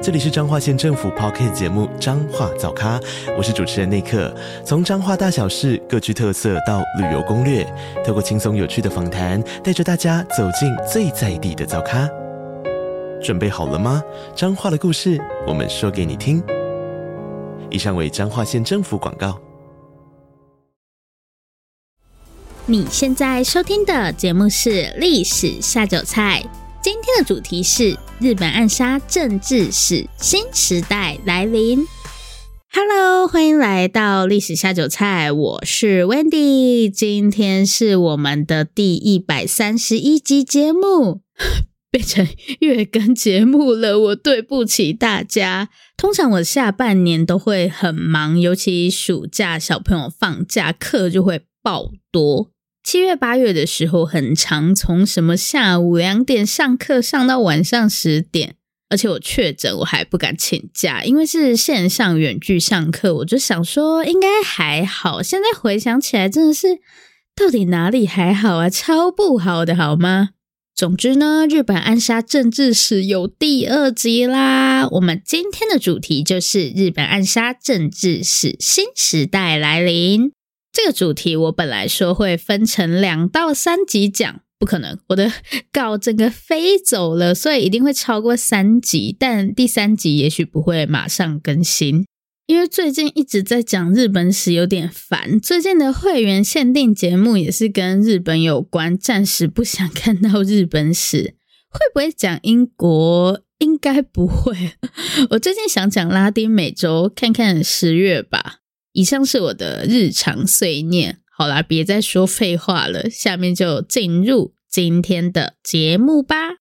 这里是彰化县政府 Podcast 节目《彰化早咖》，我是主持人内克。从彰化大小事各具特色到旅游攻略，透过轻松有趣的访谈，带着大家走进最在地的早咖。准备好了吗？彰化的故事，我们说给你听。以上为彰化县政府广告。你现在收听的节目是《历史下酒菜》。今天的主题是日本暗杀政治史新时代来临。Hello，欢迎来到历史下酒菜，我是 Wendy。今天是我们的第一百三十一集节目，变成月更节目了，我对不起大家。通常我下半年都会很忙，尤其暑假小朋友放假，课就会爆多。七月八月的时候很长，从什么下午两点上课上到晚上十点，而且我确诊，我还不敢请假，因为是线上远距上课，我就想说应该还好。现在回想起来，真的是到底哪里还好啊？超不好的，好吗？总之呢，日本暗杀政治史有第二集啦。我们今天的主题就是日本暗杀政治史新时代来临。这个主题我本来说会分成两到三集讲，不可能，我的 稿整个飞走了，所以一定会超过三集。但第三集也许不会马上更新，因为最近一直在讲日本史，有点烦。最近的会员限定节目也是跟日本有关，暂时不想看到日本史。会不会讲英国？应该不会。我最近想讲拉丁美洲，看看十月吧。以上是我的日常碎念。好啦，别再说废话了，下面就进入今天的节目吧。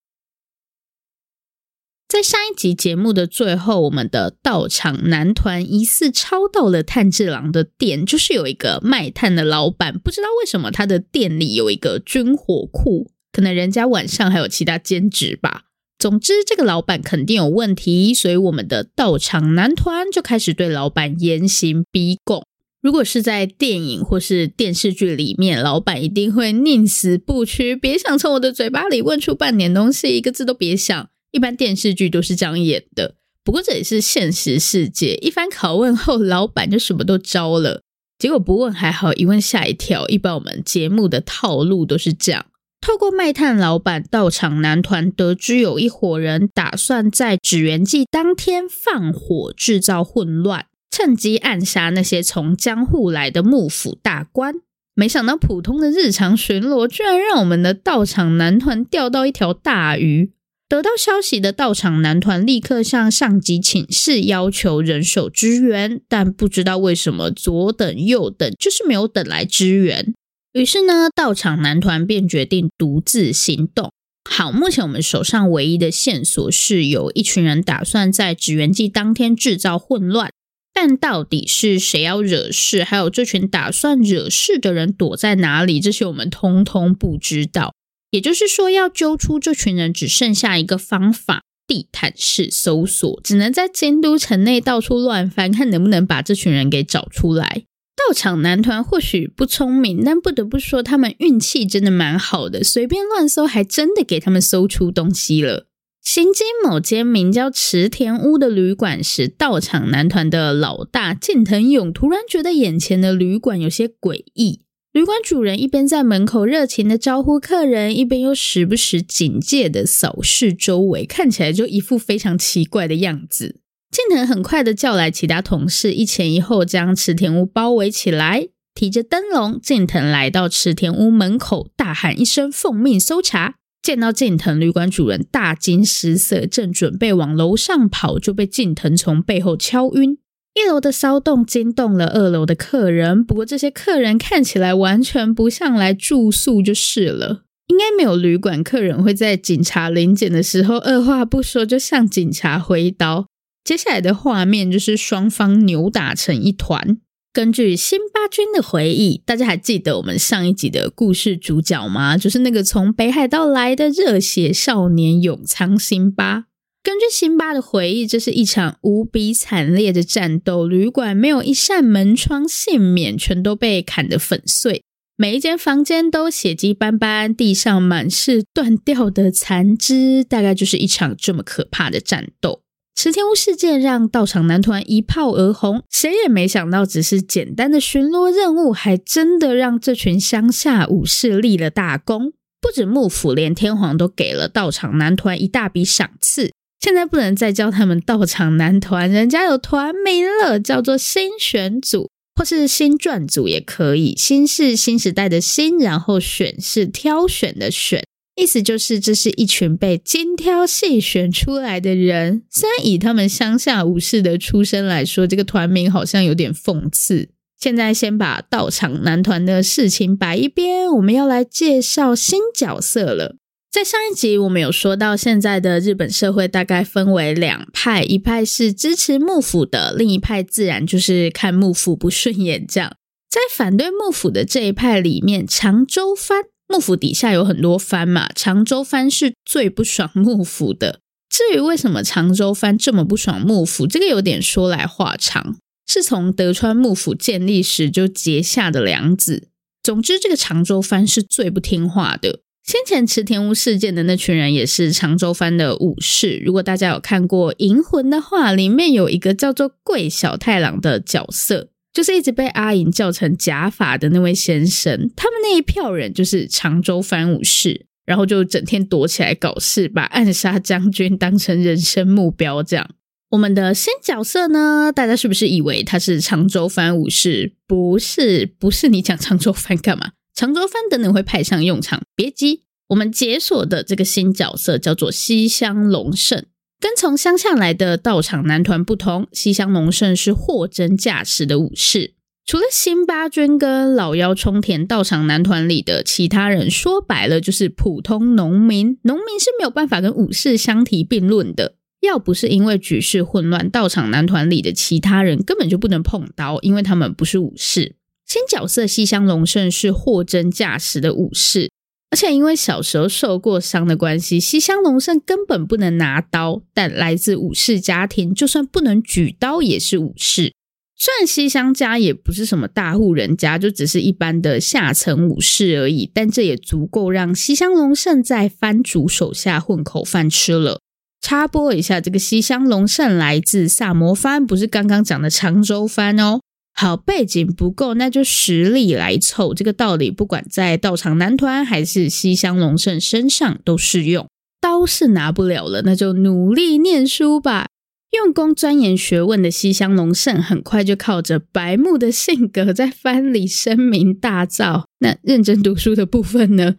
在上一集节目的最后，我们的道场男团疑似抄到了炭治郎的店，就是有一个卖炭的老板，不知道为什么他的店里有一个军火库，可能人家晚上还有其他兼职吧。总之，这个老板肯定有问题，所以我们的道场男团就开始对老板严刑逼供。如果是在电影或是电视剧里面，老板一定会宁死不屈，别想从我的嘴巴里问出半点东西，一个字都别想。一般电视剧都是这样演的，不过这也是现实世界。一番拷问后，老板就什么都招了。结果不问还好，一问吓一跳。一般我们节目的套路都是这样。透过卖炭老板道场男团得知有一伙人打算在祇园祭当天放火制造混乱，趁机暗杀那些从江户来的幕府大官。没想到普通的日常巡逻，居然让我们的道场男团钓到一条大鱼。得到消息的道场男团立刻向上级请示，要求人手支援，但不知道为什么左等右等，就是没有等来支援。于是呢，道场男团便决定独自行动。好，目前我们手上唯一的线索是有一群人打算在祇园祭当天制造混乱，但到底是谁要惹事，还有这群打算惹事的人躲在哪里，这些我们通通不知道。也就是说，要揪出这群人，只剩下一个方法：地毯式搜索，只能在京都城内到处乱翻，看能不能把这群人给找出来。道场男团或许不聪明，但不得不说他们运气真的蛮好的，随便乱搜还真的给他们搜出东西了。行经某间名叫池田屋的旅馆时，道场男团的老大近藤勇突然觉得眼前的旅馆有些诡异。旅馆主人一边在门口热情的招呼客人，一边又时不时警戒的扫视周围，看起来就一副非常奇怪的样子。近藤很快的叫来其他同事，一前一后将池田屋包围起来。提着灯笼，近藤来到池田屋门口，大喊一声：“奉命搜查！”见到近藤，旅馆主人大惊失色，正准备往楼上跑，就被近藤从背后敲晕。一楼的骚动惊动了二楼的客人，不过这些客人看起来完全不像来住宿就是了。应该没有旅馆客人会在警察临检的时候二话不说就向警察挥刀。接下来的画面就是双方扭打成一团，根据辛巴军的回忆，大家还记得我们上一集的故事主角吗？就是那个从北海道来的热血少年永仓辛巴。根据辛巴的回忆，这是一场无比惨烈的战斗，旅馆没有一扇门窗幸免，全都被砍得粉碎，每一间房间都血迹斑斑，地上满是断掉的残肢，大概就是一场这么可怕的战斗。池田屋事件让道场男团一炮而红，谁也没想到，只是简单的巡逻任务，还真的让这群乡下武士立了大功。不止幕府，连天皇都给了道场男团一大笔赏赐。现在不能再叫他们道场男团，人家有团名了，叫做新选组，或是新撰组也可以。新是新时代的新，然后选是挑选的选。意思就是，这是一群被精挑细选出来的人。虽然以他们乡下武士的出身来说，这个团名好像有点讽刺。现在先把道场男团的事情摆一边，我们要来介绍新角色了。在上一集，我们有说到，现在的日本社会大概分为两派，一派是支持幕府的，另一派自然就是看幕府不顺眼。这样，在反对幕府的这一派里面，长州藩。幕府底下有很多藩嘛，长州藩是最不爽幕府的。至于为什么长州藩这么不爽幕府，这个有点说来话长，是从德川幕府建立时就结下的梁子。总之，这个长州藩是最不听话的。先前池田屋事件的那群人也是长州藩的武士。如果大家有看过《银魂》的话，里面有一个叫做桂小太郎的角色。就是一直被阿银叫成假发的那位先生，他们那一票人就是长州藩武士，然后就整天躲起来搞事，把暗杀将军当成人生目标。这样，我们的新角色呢，大家是不是以为他是长州藩武士？不是，不是。你讲长州藩干嘛？长州藩等等会派上用场，别急。我们解锁的这个新角色叫做西乡隆盛。跟从乡下来的道场男团不同，西乡隆盛是货真价实的武士。除了辛巴军跟老妖冲田道场男团里的其他人，说白了就是普通农民。农民是没有办法跟武士相提并论的。要不是因为局势混乱，道场男团里的其他人根本就不能碰刀，因为他们不是武士。新角色西乡隆盛是货真价实的武士。而且因为小时候受过伤的关系，西乡隆盛根本不能拿刀，但来自武士家庭，就算不能举刀也是武士。虽然西乡家也不是什么大户人家，就只是一般的下层武士而已，但这也足够让西乡隆盛在藩主手下混口饭吃了。插播一下，这个西乡隆盛来自萨摩藩，不是刚刚讲的长州藩哦。好，背景不够，那就实力来凑。这个道理不管在道场男团还是西乡隆盛身上都适用。刀是拿不了了，那就努力念书吧。用功钻研学问的西乡隆盛，很快就靠着白目的性格在藩里声名大噪。那认真读书的部分呢？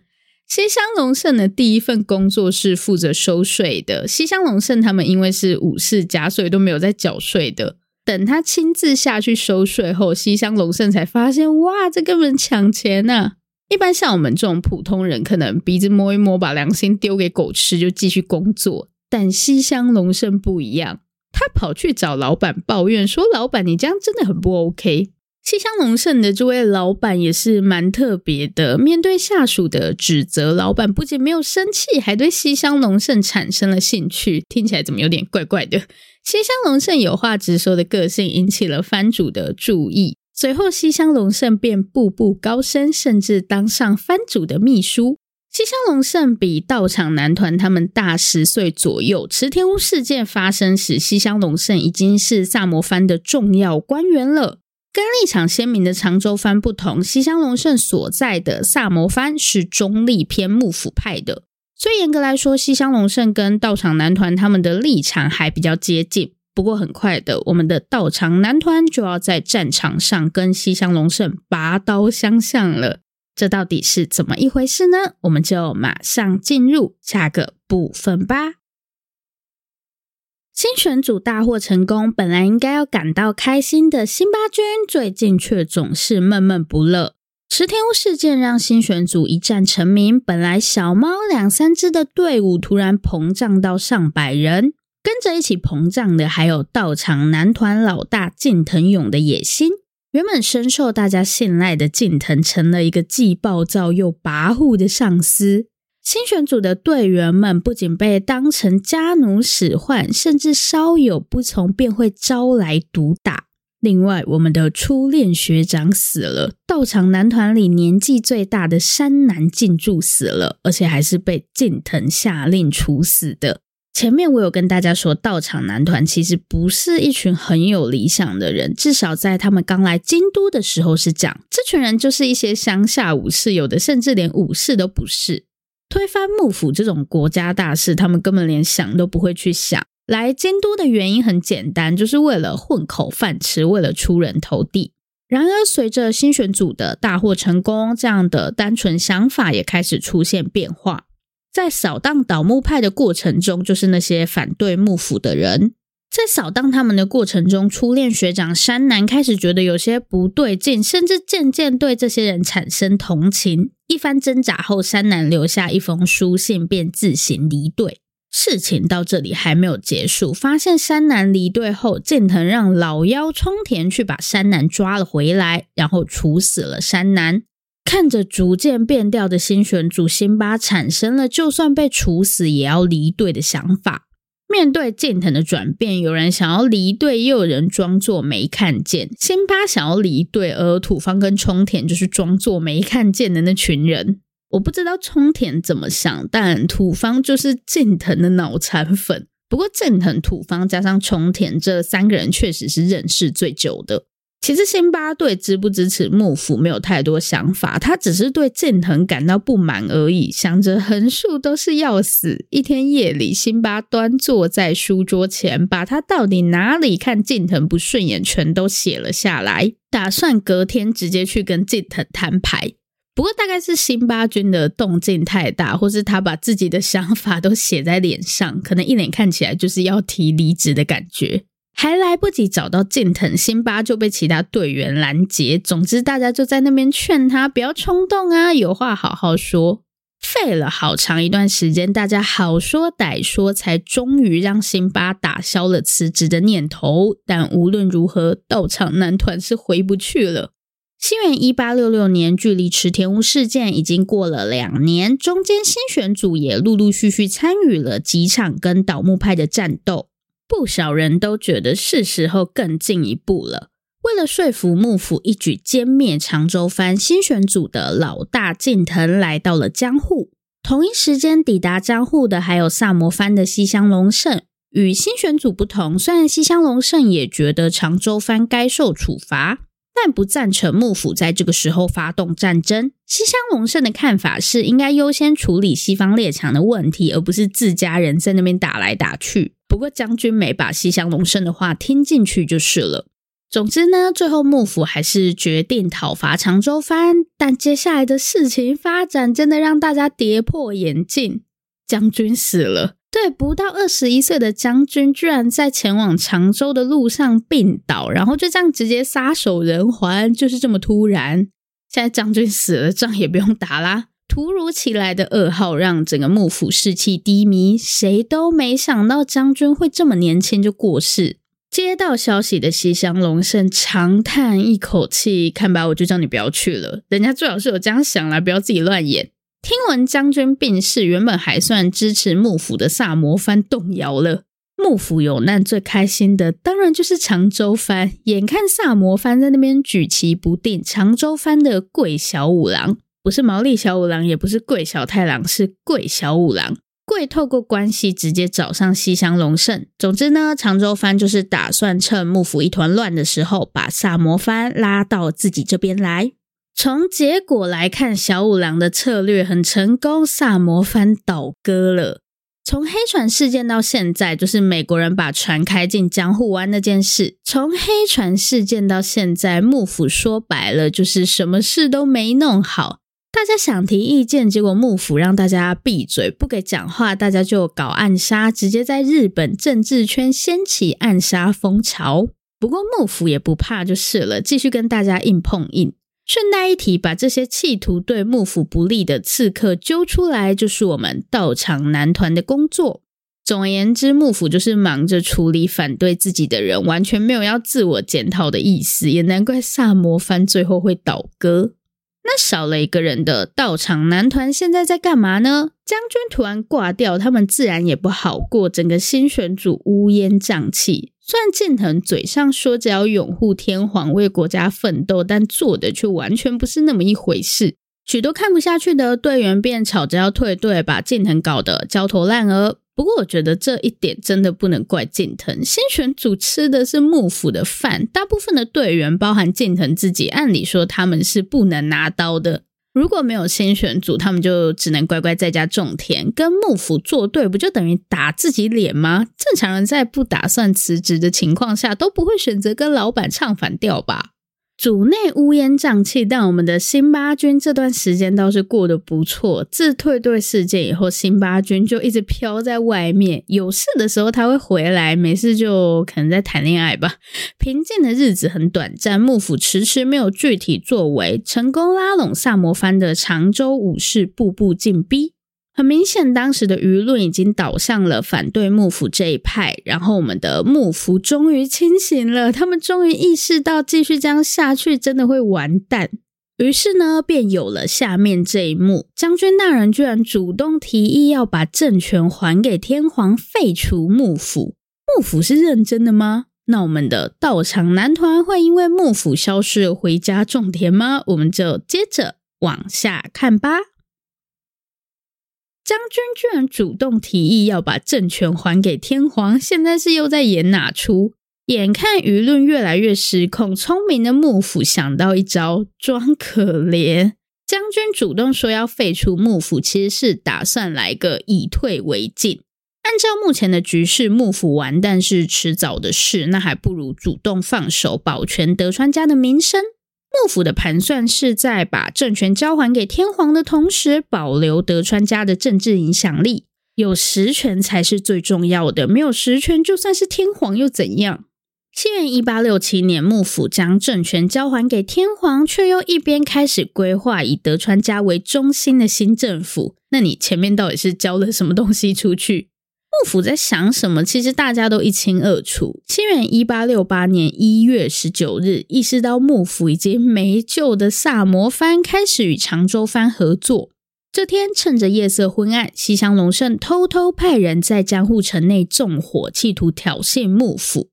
西乡隆盛的第一份工作是负责收税的。西乡隆盛他们因为是武士家，所以都没有在缴税的。等他亲自下去收税后，西乡隆盛才发现，哇，这根本抢钱呢、啊！一般像我们这种普通人，可能鼻子摸一摸，把良心丢给狗吃，就继续工作。但西乡隆盛不一样，他跑去找老板抱怨说：“老板，你这样真的很不 OK。”西乡隆盛的这位老板也是蛮特别的，面对下属的指责，老板不仅没有生气，还对西乡隆盛产生了兴趣。听起来怎么有点怪怪的？西乡隆盛有话直说的个性引起了藩主的注意，随后西乡隆盛便步步高升，甚至当上藩主的秘书。西乡隆盛比道场男团他们大十岁左右。池田屋事件发生时，西乡隆盛已经是萨摩藩的重要官员了。跟立场鲜明的长州藩不同，西乡隆盛所在的萨摩藩是中立偏幕府派的。所以严格来说，西乡隆盛跟道场男团他们的立场还比较接近。不过很快的，我们的道场男团就要在战场上跟西乡隆盛拔刀相向了。这到底是怎么一回事呢？我们就马上进入下个部分吧。新选组大获成功，本来应该要感到开心的辛巴军，最近却总是闷闷不乐。池田屋事件让新选组一战成名，本来小猫两三只的队伍突然膨胀到上百人，跟着一起膨胀的还有道场男团老大近藤勇的野心。原本深受大家信赖的近藤，成了一个既暴躁又跋扈的上司。新选组的队员们不仅被当成家奴使唤，甚至稍有不从便会招来毒打。另外，我们的初恋学长死了，道场男团里年纪最大的山南静助死了，而且还是被近藤下令处死的。前面我有跟大家说，道场男团其实不是一群很有理想的人，至少在他们刚来京都的时候是这样。这群人就是一些乡下武士，有的甚至连武士都不是。推翻幕府这种国家大事，他们根本连想都不会去想。来监督的原因很简单，就是为了混口饭吃，为了出人头地。然而，随着新选组的大获成功，这样的单纯想法也开始出现变化。在扫荡倒幕派的过程中，就是那些反对幕府的人。在扫荡他们的过程中，初恋学长山南开始觉得有些不对劲，甚至渐渐对这些人产生同情。一番挣扎后，山南留下一封书信，便自行离队。事情到这里还没有结束，发现山南离队后，近藤让老妖冲田去把山南抓了回来，然后处死了山南。看着逐渐变调的新选组，辛巴产生了就算被处死也要离队的想法。面对近藤的转变，有人想要离队，又有人装作没看见。辛巴想要离队，而土方跟冲田就是装作没看见的那群人。我不知道冲田怎么想，但土方就是近藤的脑残粉。不过近藤、土方加上冲田这三个人，确实是认识最久的。其实辛巴对支不支持幕府没有太多想法，他只是对近藤感到不满而已，想着横竖都是要死。一天夜里，辛巴端坐在书桌前，把他到底哪里看近藤不顺眼全都写了下来，打算隔天直接去跟近藤摊牌。不过大概是辛巴军的动静太大，或是他把自己的想法都写在脸上，可能一脸看起来就是要提离职的感觉。还来不及找到近藤，辛巴就被其他队员拦截。总之，大家就在那边劝他不要冲动啊，有话好好说。费了好长一段时间，大家好说歹说，才终于让辛巴打消了辞职的念头。但无论如何，道场男团是回不去了。新元一八六六年，距离池田屋事件已经过了两年，中间新选组也陆陆续续参与了几场跟倒幕派的战斗。不少人都觉得是时候更进一步了。为了说服幕府一举歼灭长州藩，新选组的老大近藤来到了江户。同一时间抵达江户的还有萨摩藩的西乡隆盛。与新选组不同，虽然西乡隆盛也觉得长州藩该受处罚，但不赞成幕府在这个时候发动战争。西乡隆盛的看法是，应该优先处理西方列强的问题，而不是自家人在那边打来打去。不过将军没把西乡隆盛的话听进去就是了。总之呢，最后幕府还是决定讨伐长州藩，但接下来的事情发展真的让大家跌破眼镜。将军死了，对，不到二十一岁的将军居然在前往长州的路上病倒，然后就这样直接撒手人寰，就是这么突然。现在将军死了，仗也不用打啦。突如其来的噩耗让整个幕府士气低迷，谁都没想到将军会这么年轻就过世。接到消息的西乡隆盛长叹一口气：“看吧，我就叫你不要去了。人家最好是有这样想啦，不要自己乱演。”听闻将军病逝，原本还算支持幕府的萨摩藩动摇了。幕府有难，最开心的当然就是长州藩。眼看萨摩藩在那边举棋不定，长州藩的桂小五郎。不是毛利小五郎，也不是桂小太郎，是桂小五郎。桂透过关系直接找上西乡隆盛。总之呢，长州藩就是打算趁幕府一团乱的时候，把萨摩藩拉到自己这边来。从结果来看，小五郎的策略很成功，萨摩藩倒戈了。从黑船事件到现在，就是美国人把船开进江户湾那件事。从黑船事件到现在，幕府说白了就是什么事都没弄好。大家想提意见，结果幕府让大家闭嘴，不给讲话，大家就搞暗杀，直接在日本政治圈掀起暗杀风潮。不过幕府也不怕就是了，继续跟大家硬碰硬。顺带一提，把这些企图对幕府不利的刺客揪出来，就是我们道场男团的工作。总而言之，幕府就是忙着处理反对自己的人，完全没有要自我检讨的意思，也难怪萨摩藩最后会倒戈。那少了一个人的道场男团现在在干嘛呢？将军突然挂掉，他们自然也不好过，整个新选组乌烟瘴气。虽然近藤嘴上说着要拥护天皇，为国家奋斗，但做的却完全不是那么一回事。许多看不下去的队员便吵着要退队，把近藤搞得焦头烂额。不过，我觉得这一点真的不能怪近藤。新选组吃的是幕府的饭，大部分的队员，包含近藤自己，按理说他们是不能拿刀的。如果没有新选组，他们就只能乖乖在家种田，跟幕府作对，不就等于打自己脸吗？正常人在不打算辞职的情况下，都不会选择跟老板唱反调吧？组内乌烟瘴气，但我们的新八军这段时间倒是过得不错。自退队事件以后，新八军就一直飘在外面。有事的时候他会回来，没事就可能在谈恋爱吧。平静的日子很短暂，幕府迟迟没有具体作为，成功拉拢萨摩藩的长州武士，步步进逼。很明显，当时的舆论已经倒向了反对幕府这一派。然后，我们的幕府终于清醒了，他们终于意识到继续这样下去真的会完蛋。于是呢，便有了下面这一幕：将军大人居然主动提议要把政权还给天皇，废除幕府。幕府是认真的吗？那我们的道场男团会因为幕府消失回家种田吗？我们就接着往下看吧。将军居然主动提议要把政权还给天皇，现在是又在演哪出？眼看舆论越来越失控，聪明的幕府想到一招，装可怜。将军主动说要废除幕府，其实是打算来个以退为进。按照目前的局势，幕府完蛋是迟早的事，那还不如主动放手，保全德川家的名声。幕府的盘算是在把政权交还给天皇的同时，保留德川家的政治影响力。有实权才是最重要的，没有实权，就算是天皇又怎样？西元一八六七年，幕府将政权交还给天皇，却又一边开始规划以德川家为中心的新政府。那你前面到底是交了什么东西出去？幕府在想什么？其实大家都一清二楚。清元一八六八年一月十九日，意识到幕府已经没救的萨摩藩开始与长州藩合作。这天，趁着夜色昏暗，西乡隆盛偷偷派人在江户城内纵火，企图挑衅幕府。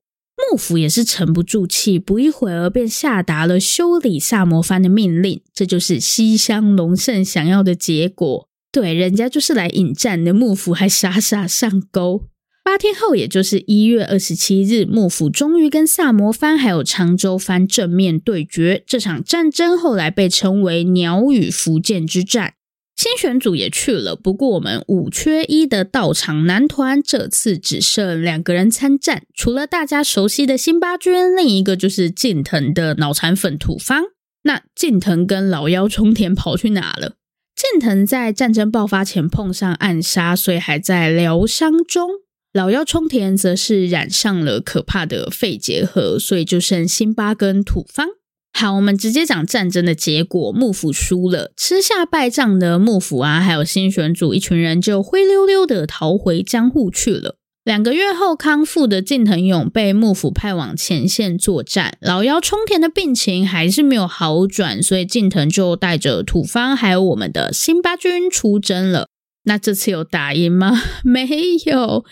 幕府也是沉不住气，不一会儿便下达了修理萨摩藩的命令。这就是西乡隆盛想要的结果。对，人家就是来引战的，幕府还傻傻上钩。八天后，也就是一月二十七日，幕府终于跟萨摩藩还有长州藩正面对决。这场战争后来被称为鸟羽伏见之战。新选组也去了，不过我们五缺一的道场男团这次只剩两个人参战，除了大家熟悉的新八军，另一个就是近藤的脑残粉土方。那近藤跟老妖冲田跑去哪了？近藤在战争爆发前碰上暗杀，所以还在疗伤中。老妖冲田则是染上了可怕的肺结核，所以就剩辛巴跟土方。好，我们直接讲战争的结果。幕府输了，吃下败仗的幕府啊，还有新选组一群人就灰溜溜的逃回江户去了。两个月后康复的近藤勇被幕府派往前线作战，老妖冲田的病情还是没有好转，所以近藤就带着土方还有我们的新八军出征了。那这次有打赢吗？没有，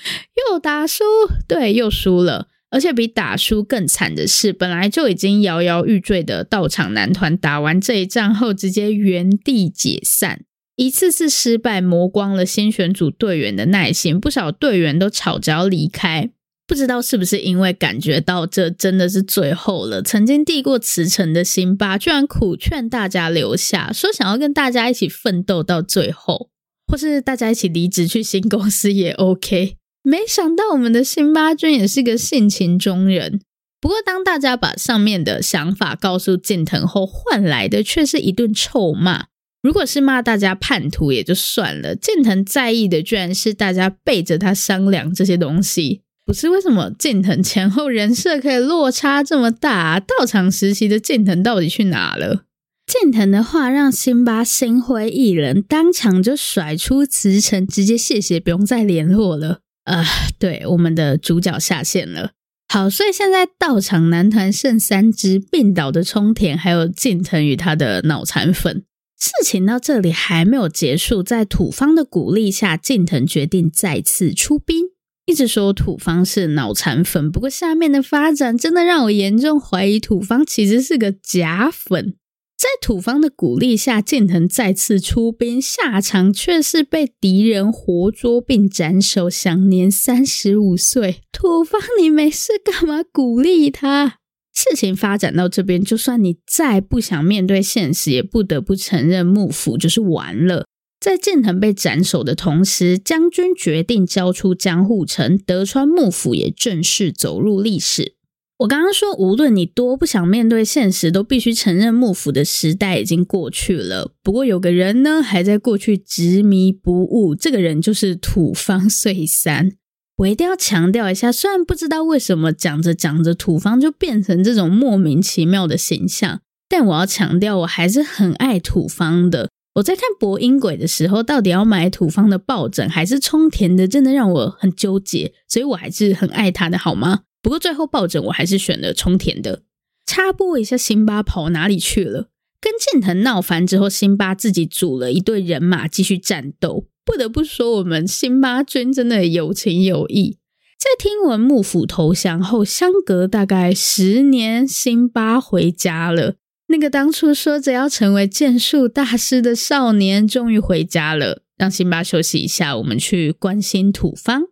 又打输，对，又输了。而且比打输更惨的是，本来就已经摇摇欲坠的道场男团，打完这一仗后直接原地解散。一次次失败磨光了新选组队员的耐心，不少队员都吵着要离开。不知道是不是因为感觉到这真的是最后了，曾经递过辞呈的辛巴居然苦劝大家留下，说想要跟大家一起奋斗到最后，或是大家一起离职去新公司也 OK。没想到我们的辛巴君也是个性情中人。不过当大家把上面的想法告诉近藤后，换来的却是一顿臭骂。如果是骂大家叛徒也就算了，近藤在意的居然是大家背着他商量这些东西，不是？为什么近藤前后人设可以落差这么大？道场时期的近藤到底去哪了？近藤的话让辛巴心灰意冷，当场就甩出辞呈，直接谢谢，不用再联络了。啊、呃，对，我们的主角下线了。好，所以现在道场男团剩三只病倒的冲田，还有近藤与他的脑残粉。事情到这里还没有结束，在土方的鼓励下，近藤决定再次出兵。一直说土方是脑残粉，不过下面的发展真的让我严重怀疑土方其实是个假粉。在土方的鼓励下，近藤再次出兵，下场却是被敌人活捉并斩首，享年三十五岁。土方，你没事干嘛鼓励他？事情发展到这边，就算你再不想面对现实，也不得不承认幕府就是完了。在建藤被斩首的同时，将军决定交出江户城，德川幕府也正式走入历史。我刚刚说，无论你多不想面对现实，都必须承认幕府的时代已经过去了。不过有个人呢，还在过去执迷不悟，这个人就是土方岁三。我一定要强调一下，虽然不知道为什么讲着讲着土方就变成这种莫名其妙的形象，但我要强调，我还是很爱土方的。我在看博音鬼的时候，到底要买土方的抱枕还是冲田的，真的让我很纠结，所以我还是很爱他的，好吗？不过最后抱枕我还是选了冲田的。插播一下，辛巴跑哪里去了？跟近藤闹翻之后，辛巴自己组了一队人马继续战斗。不得不说，我们辛巴君真的有情有义。在听闻幕府投降后，相隔大概十年，辛巴回家了。那个当初说着要成为剑术大师的少年，终于回家了。让辛巴休息一下，我们去关心土方。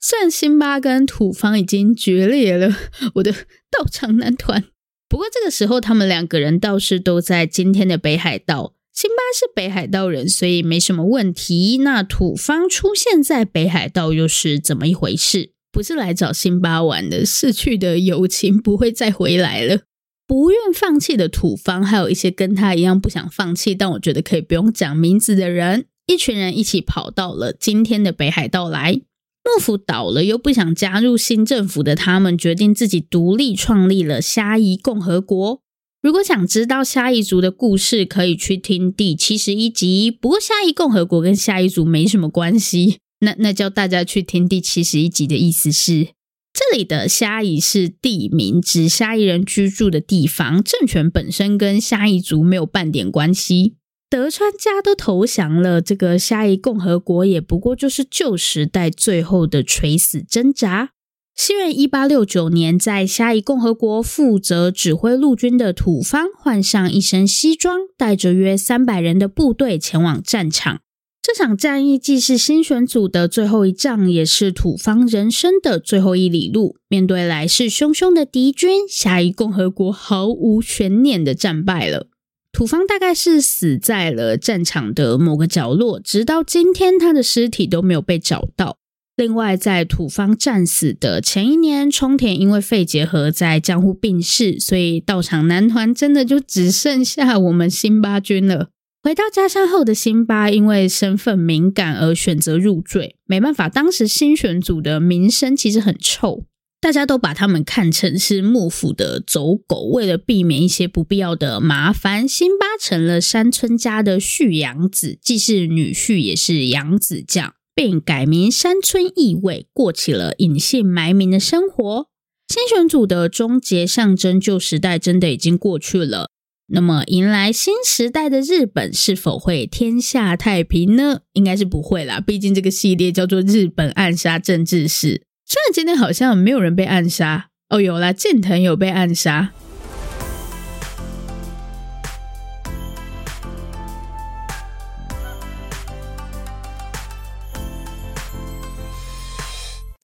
虽然辛巴跟土方已经决裂了，我的道场男团。不过这个时候，他们两个人倒是都在今天的北海道。辛巴是北海道人，所以没什么问题。那土方出现在北海道又是怎么一回事？不是来找辛巴玩的，逝去的友情不会再回来了。不愿放弃的土方，还有一些跟他一样不想放弃，但我觉得可以不用讲名字的人，一群人一起跑到了今天的北海道来。幕府倒了，又不想加入新政府的他们，决定自己独立创立了虾夷共和国。如果想知道虾夷族的故事，可以去听第七十一集。不过虾夷共和国跟虾夷族没什么关系，那那叫大家去听第七十一集的意思是，这里的虾夷是地名，指虾夷人居住的地方，政权本身跟虾夷族没有半点关系。德川家都投降了，这个虾夷共和国也不过就是旧时代最后的垂死挣扎。西元一八六九年，在虾夷共和国负责指挥陆军的土方，换上一身西装，带着约三百人的部队前往战场。这场战役既是新选组的最后一仗，也是土方人生的最后一里路。面对来势汹汹的敌军，虾夷共和国毫无悬念的战败了。土方大概是死在了战场的某个角落，直到今天，他的尸体都没有被找到。另外，在土方战死的前一年，冲田因为肺结核在江户病逝，所以道场男团真的就只剩下我们辛巴军了。回到家乡后的辛巴，因为身份敏感而选择入赘。没办法，当时新选组的名声其实很臭。大家都把他们看成是幕府的走狗，为了避免一些不必要的麻烦，辛巴成了山村家的婿养子，既是女婿也是养子将，并改名山村义卫，过起了隐姓埋名的生活。新选组的终结象征旧时代真的已经过去了，那么迎来新时代的日本是否会天下太平呢？应该是不会啦，毕竟这个系列叫做《日本暗杀政治史》。虽然今天好像没有人被暗杀哦，有啦，近藤有被暗杀。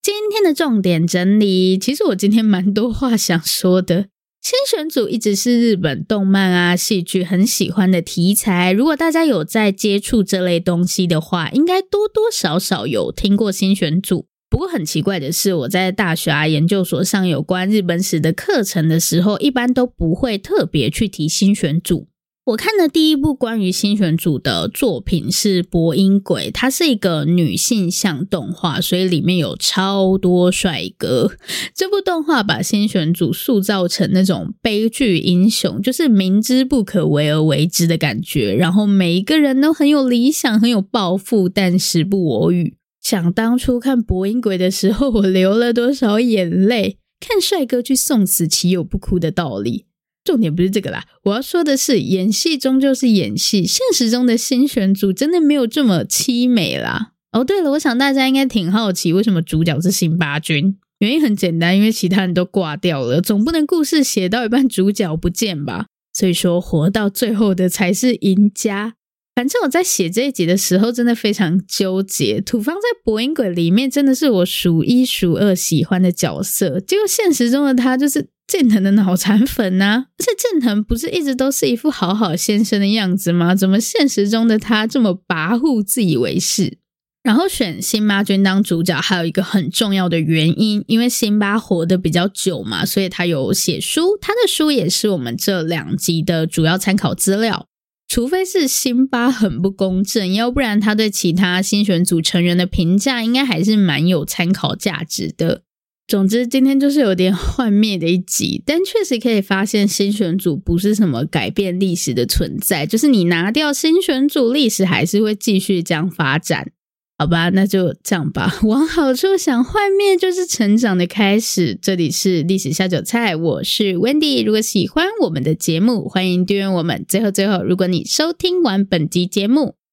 今天的重点整理，其实我今天蛮多话想说的。新选组一直是日本动漫啊、戏剧很喜欢的题材。如果大家有在接触这类东西的话，应该多多少少有听过新选组。不过很奇怪的是，我在大学啊、研究所上有关日本史的课程的时候，一般都不会特别去提新选组。我看的第一部关于新选组的作品是《博音鬼》，它是一个女性向动画，所以里面有超多帅哥。这部动画把新选组塑造成那种悲剧英雄，就是明知不可为而为之的感觉。然后每一个人都很有理想，很有抱负，但时不我与。想当初看《博音鬼》的时候，我流了多少眼泪？看帅哥去送死，岂有不哭的道理？重点不是这个啦，我要说的是，演戏终究是演戏，现实中的新选组真的没有这么凄美啦。哦，对了，我想大家应该挺好奇，为什么主角是辛巴军？原因很简单，因为其他人都挂掉了，总不能故事写到一半主角不见吧？所以说，活到最后的才是赢家。反正我在写这一集的时候，真的非常纠结。土方在《博音鬼》里面真的是我数一数二喜欢的角色，结果现实中的他就是。建藤的脑残粉啊，而且建藤不是一直都是一副好好先生的样子吗？怎么现实中的他这么跋扈、自以为是？然后选辛巴君当主角，还有一个很重要的原因，因为辛巴活得比较久嘛，所以他有写书，他的书也是我们这两集的主要参考资料。除非是辛巴很不公正，要不然他对其他新选组成员的评价，应该还是蛮有参考价值的。总之，今天就是有点幻灭的一集，但确实可以发现新选组不是什么改变历史的存在，就是你拿掉新选组，历史还是会继续这样发展，好吧？那就这样吧。往好处想，幻灭就是成长的开始。这里是历史下酒菜，我是 Wendy。如果喜欢我们的节目，欢迎订阅我们。最后，最后，如果你收听完本集节目，